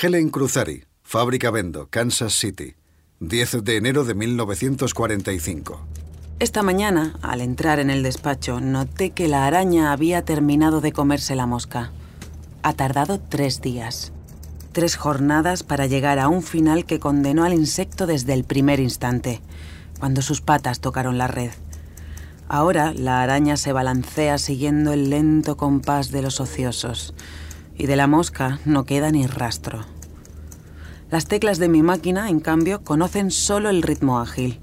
Helen Cruzari, Fábrica Vendo, Kansas City, 10 de enero de 1945. Esta mañana, al entrar en el despacho, noté que la araña había terminado de comerse la mosca. Ha tardado tres días. Tres jornadas para llegar a un final que condenó al insecto desde el primer instante, cuando sus patas tocaron la red. Ahora la araña se balancea siguiendo el lento compás de los ociosos, y de la mosca no queda ni rastro. Las teclas de mi máquina, en cambio, conocen solo el ritmo ágil.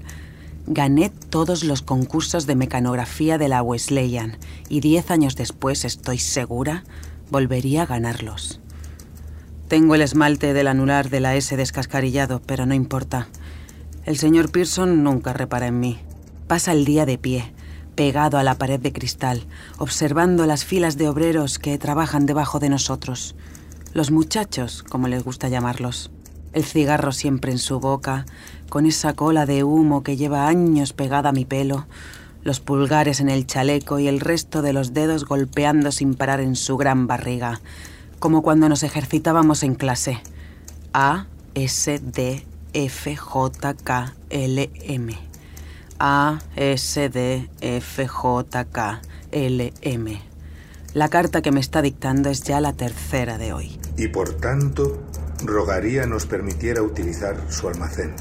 Gané todos los concursos de mecanografía de la Wesleyan y diez años después, estoy segura, volvería a ganarlos. Tengo el esmalte del anular de la S descascarillado, pero no importa. El señor Pearson nunca repara en mí. Pasa el día de pie, pegado a la pared de cristal, observando las filas de obreros que trabajan debajo de nosotros. Los muchachos, como les gusta llamarlos el cigarro siempre en su boca, con esa cola de humo que lleva años pegada a mi pelo, los pulgares en el chaleco y el resto de los dedos golpeando sin parar en su gran barriga, como cuando nos ejercitábamos en clase. A, S, D, F, J, K, L, M. A, S, D, F, J, K, L, M. La carta que me está dictando es ya la tercera de hoy. Y por tanto, rogaría nos permitiera utilizar su almacén.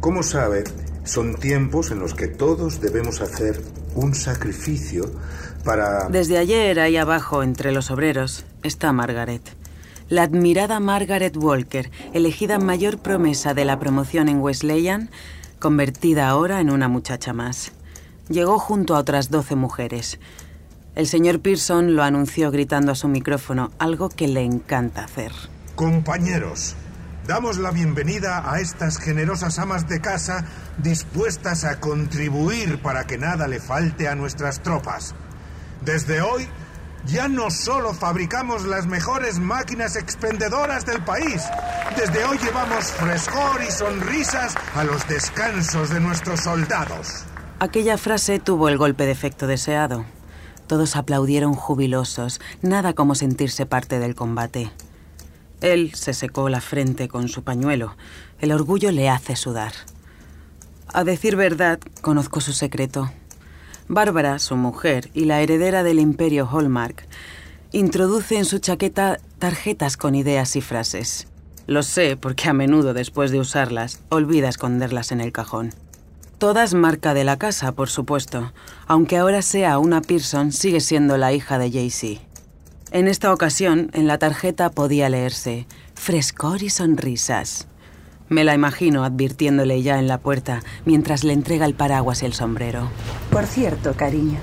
Como sabe, son tiempos en los que todos debemos hacer un sacrificio para... Desde ayer, ahí abajo, entre los obreros, está Margaret. La admirada Margaret Walker, elegida mayor promesa de la promoción en Wesleyan, convertida ahora en una muchacha más. Llegó junto a otras doce mujeres. El señor Pearson lo anunció gritando a su micrófono, algo que le encanta hacer. Compañeros, damos la bienvenida a estas generosas amas de casa dispuestas a contribuir para que nada le falte a nuestras tropas. Desde hoy ya no solo fabricamos las mejores máquinas expendedoras del país, desde hoy llevamos frescor y sonrisas a los descansos de nuestros soldados. Aquella frase tuvo el golpe de efecto deseado. Todos aplaudieron jubilosos, nada como sentirse parte del combate. Él se secó la frente con su pañuelo. El orgullo le hace sudar. A decir verdad, conozco su secreto. Bárbara, su mujer y la heredera del imperio Hallmark, introduce en su chaqueta tarjetas con ideas y frases. Lo sé porque a menudo después de usarlas olvida esconderlas en el cajón. Todas marca de la casa, por supuesto. Aunque ahora sea una Pearson, sigue siendo la hija de Jaycee. En esta ocasión, en la tarjeta podía leerse frescor y sonrisas. Me la imagino advirtiéndole ya en la puerta mientras le entrega el paraguas y el sombrero. Por cierto, cariño,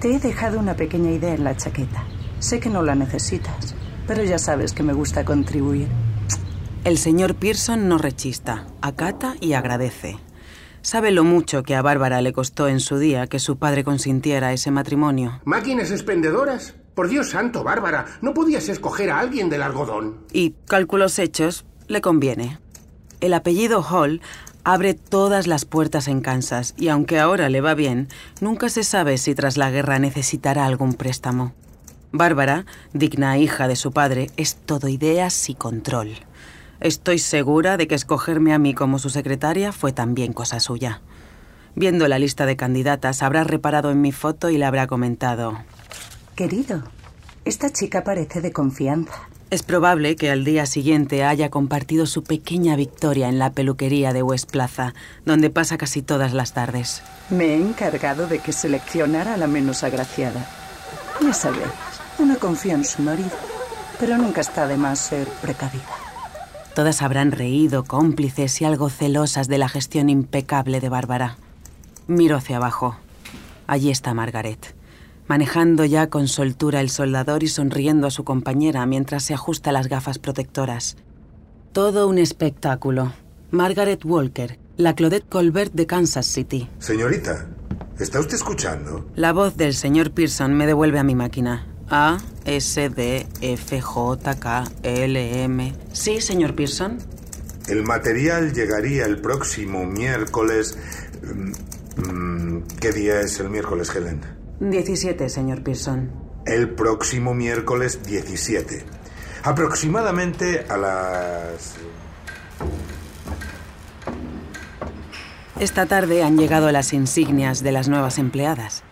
te he dejado una pequeña idea en la chaqueta. Sé que no la necesitas, pero ya sabes que me gusta contribuir. El señor Pearson no rechista, acata y agradece. Sabe lo mucho que a Bárbara le costó en su día que su padre consintiera ese matrimonio. ¿Máquinas expendedoras? Por Dios santo, Bárbara, ¿no podías escoger a alguien del algodón? Y, cálculos hechos, le conviene. El apellido Hall abre todas las puertas en Kansas y aunque ahora le va bien, nunca se sabe si tras la guerra necesitará algún préstamo. Bárbara, digna hija de su padre, es todo ideas y control. Estoy segura de que escogerme a mí como su secretaria fue también cosa suya. Viendo la lista de candidatas, habrá reparado en mi foto y le habrá comentado. Querido, esta chica parece de confianza. Es probable que al día siguiente haya compartido su pequeña victoria en la peluquería de West Plaza, donde pasa casi todas las tardes. Me he encargado de que seleccionara a la menos agraciada. Ya sabes, una confía en su marido, pero nunca está de más ser precavida. Todas habrán reído, cómplices y algo celosas de la gestión impecable de Bárbara. Miro hacia abajo. Allí está Margaret manejando ya con soltura el soldador y sonriendo a su compañera mientras se ajusta las gafas protectoras. Todo un espectáculo. Margaret Walker, la Claudette Colbert de Kansas City. Señorita, ¿está usted escuchando? La voz del señor Pearson me devuelve a mi máquina. A, S, D, F, J, K, L, M. Sí, señor Pearson. El material llegaría el próximo miércoles. Mm, mm, ¿Qué día es el miércoles, Helen? 17, señor Pearson. El próximo miércoles 17. Aproximadamente a las... Esta tarde han llegado las insignias de las nuevas empleadas.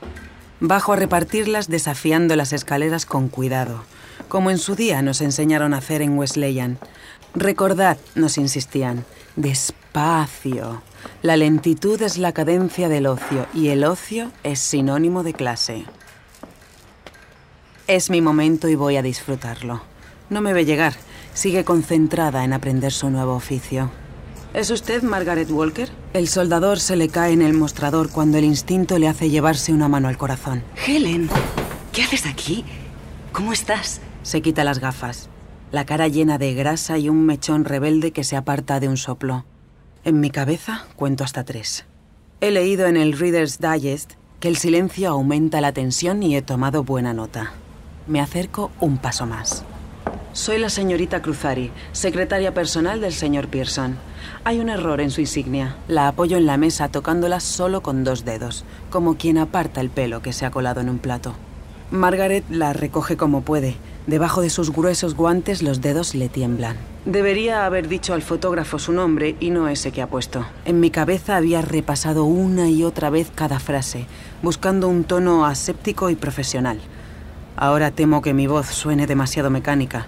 Bajo a repartirlas desafiando las escaleras con cuidado, como en su día nos enseñaron a hacer en Wesleyan. Recordad, nos insistían, despacio. La lentitud es la cadencia del ocio y el ocio es sinónimo de clase. Es mi momento y voy a disfrutarlo. No me ve llegar. Sigue concentrada en aprender su nuevo oficio. ¿Es usted Margaret Walker? El soldador se le cae en el mostrador cuando el instinto le hace llevarse una mano al corazón. Helen, ¿qué haces aquí? ¿Cómo estás? Se quita las gafas, la cara llena de grasa y un mechón rebelde que se aparta de un soplo. En mi cabeza cuento hasta tres. He leído en el Reader's Digest que el silencio aumenta la tensión y he tomado buena nota. Me acerco un paso más. Soy la señorita Cruzari, secretaria personal del señor Pearson. Hay un error en su insignia. La apoyo en la mesa tocándola solo con dos dedos, como quien aparta el pelo que se ha colado en un plato. Margaret la recoge como puede. Debajo de sus gruesos guantes los dedos le tiemblan. Debería haber dicho al fotógrafo su nombre y no ese que ha puesto. En mi cabeza había repasado una y otra vez cada frase, buscando un tono aséptico y profesional. Ahora temo que mi voz suene demasiado mecánica,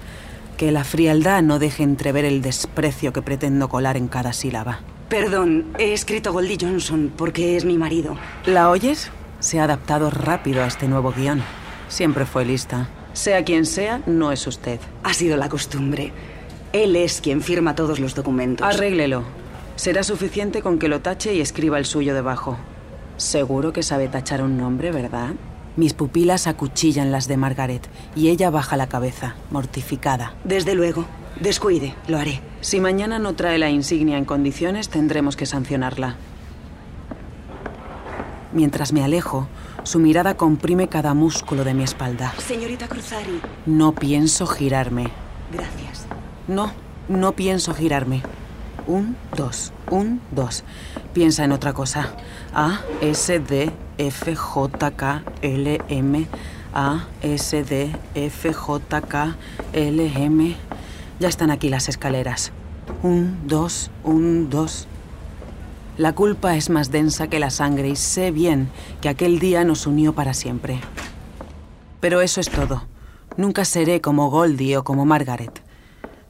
que la frialdad no deje entrever el desprecio que pretendo colar en cada sílaba. Perdón, he escrito Goldie Johnson porque es mi marido. ¿La oyes? Se ha adaptado rápido a este nuevo guion. Siempre fue lista. Sea quien sea, no es usted. Ha sido la costumbre. Él es quien firma todos los documentos. Arréglelo. Será suficiente con que lo tache y escriba el suyo debajo. Seguro que sabe tachar un nombre, ¿verdad? Mis pupilas acuchillan las de Margaret y ella baja la cabeza, mortificada. Desde luego. Descuide, lo haré. Si mañana no trae la insignia en condiciones, tendremos que sancionarla. Mientras me alejo, su mirada comprime cada músculo de mi espalda. Señorita Cruzari. No pienso girarme. Gracias. No, no pienso girarme. Un, dos, un, dos. Piensa en otra cosa. A, S, D, F, J, K, L, M. A, S, D, F, J, K, L, M. Ya están aquí las escaleras. Un, dos, un, dos. La culpa es más densa que la sangre y sé bien que aquel día nos unió para siempre. Pero eso es todo. Nunca seré como Goldie o como Margaret.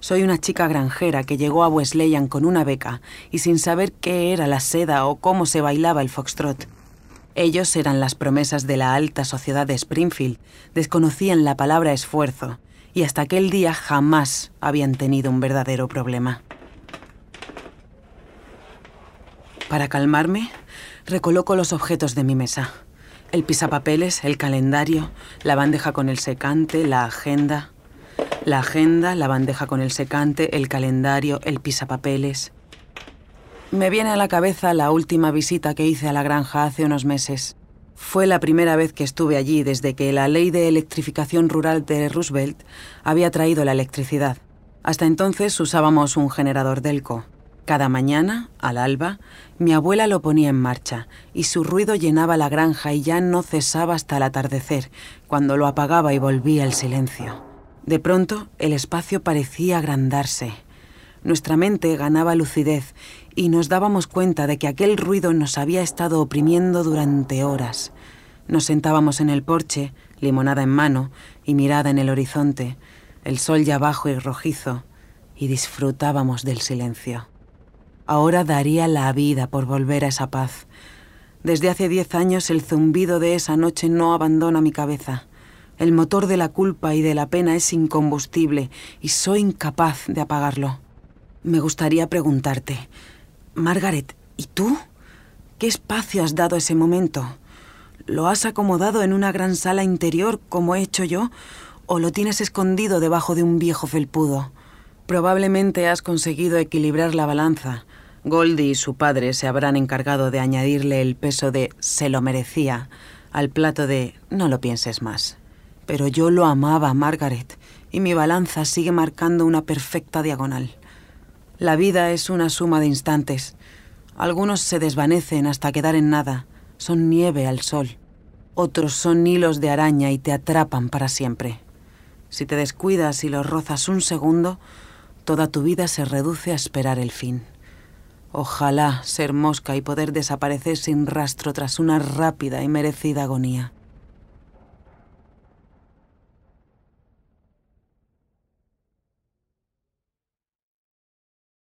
Soy una chica granjera que llegó a Wesleyan con una beca y sin saber qué era la seda o cómo se bailaba el foxtrot. Ellos eran las promesas de la alta sociedad de Springfield, desconocían la palabra esfuerzo y hasta aquel día jamás habían tenido un verdadero problema. Para calmarme, recoloco los objetos de mi mesa. El pisapapeles, el calendario, la bandeja con el secante, la agenda. La agenda, la bandeja con el secante, el calendario, el pisapapeles. Me viene a la cabeza la última visita que hice a la granja hace unos meses. Fue la primera vez que estuve allí desde que la ley de electrificación rural de Roosevelt había traído la electricidad. Hasta entonces usábamos un generador Delco. Cada mañana, al alba, mi abuela lo ponía en marcha y su ruido llenaba la granja y ya no cesaba hasta el atardecer, cuando lo apagaba y volvía el silencio. De pronto, el espacio parecía agrandarse. Nuestra mente ganaba lucidez y nos dábamos cuenta de que aquel ruido nos había estado oprimiendo durante horas. Nos sentábamos en el porche, limonada en mano y mirada en el horizonte, el sol ya bajo y rojizo, y disfrutábamos del silencio. Ahora daría la vida por volver a esa paz. Desde hace diez años el zumbido de esa noche no abandona mi cabeza. El motor de la culpa y de la pena es incombustible y soy incapaz de apagarlo. Me gustaría preguntarte, Margaret, ¿y tú? ¿Qué espacio has dado a ese momento? ¿Lo has acomodado en una gran sala interior como he hecho yo? ¿O lo tienes escondido debajo de un viejo felpudo? Probablemente has conseguido equilibrar la balanza, Goldie y su padre se habrán encargado de añadirle el peso de se lo merecía al plato de no lo pienses más. Pero yo lo amaba, Margaret, y mi balanza sigue marcando una perfecta diagonal. La vida es una suma de instantes. Algunos se desvanecen hasta quedar en nada, son nieve al sol. Otros son hilos de araña y te atrapan para siempre. Si te descuidas y los rozas un segundo, toda tu vida se reduce a esperar el fin. Ojalá ser mosca y poder desaparecer sin rastro tras una rápida y merecida agonía.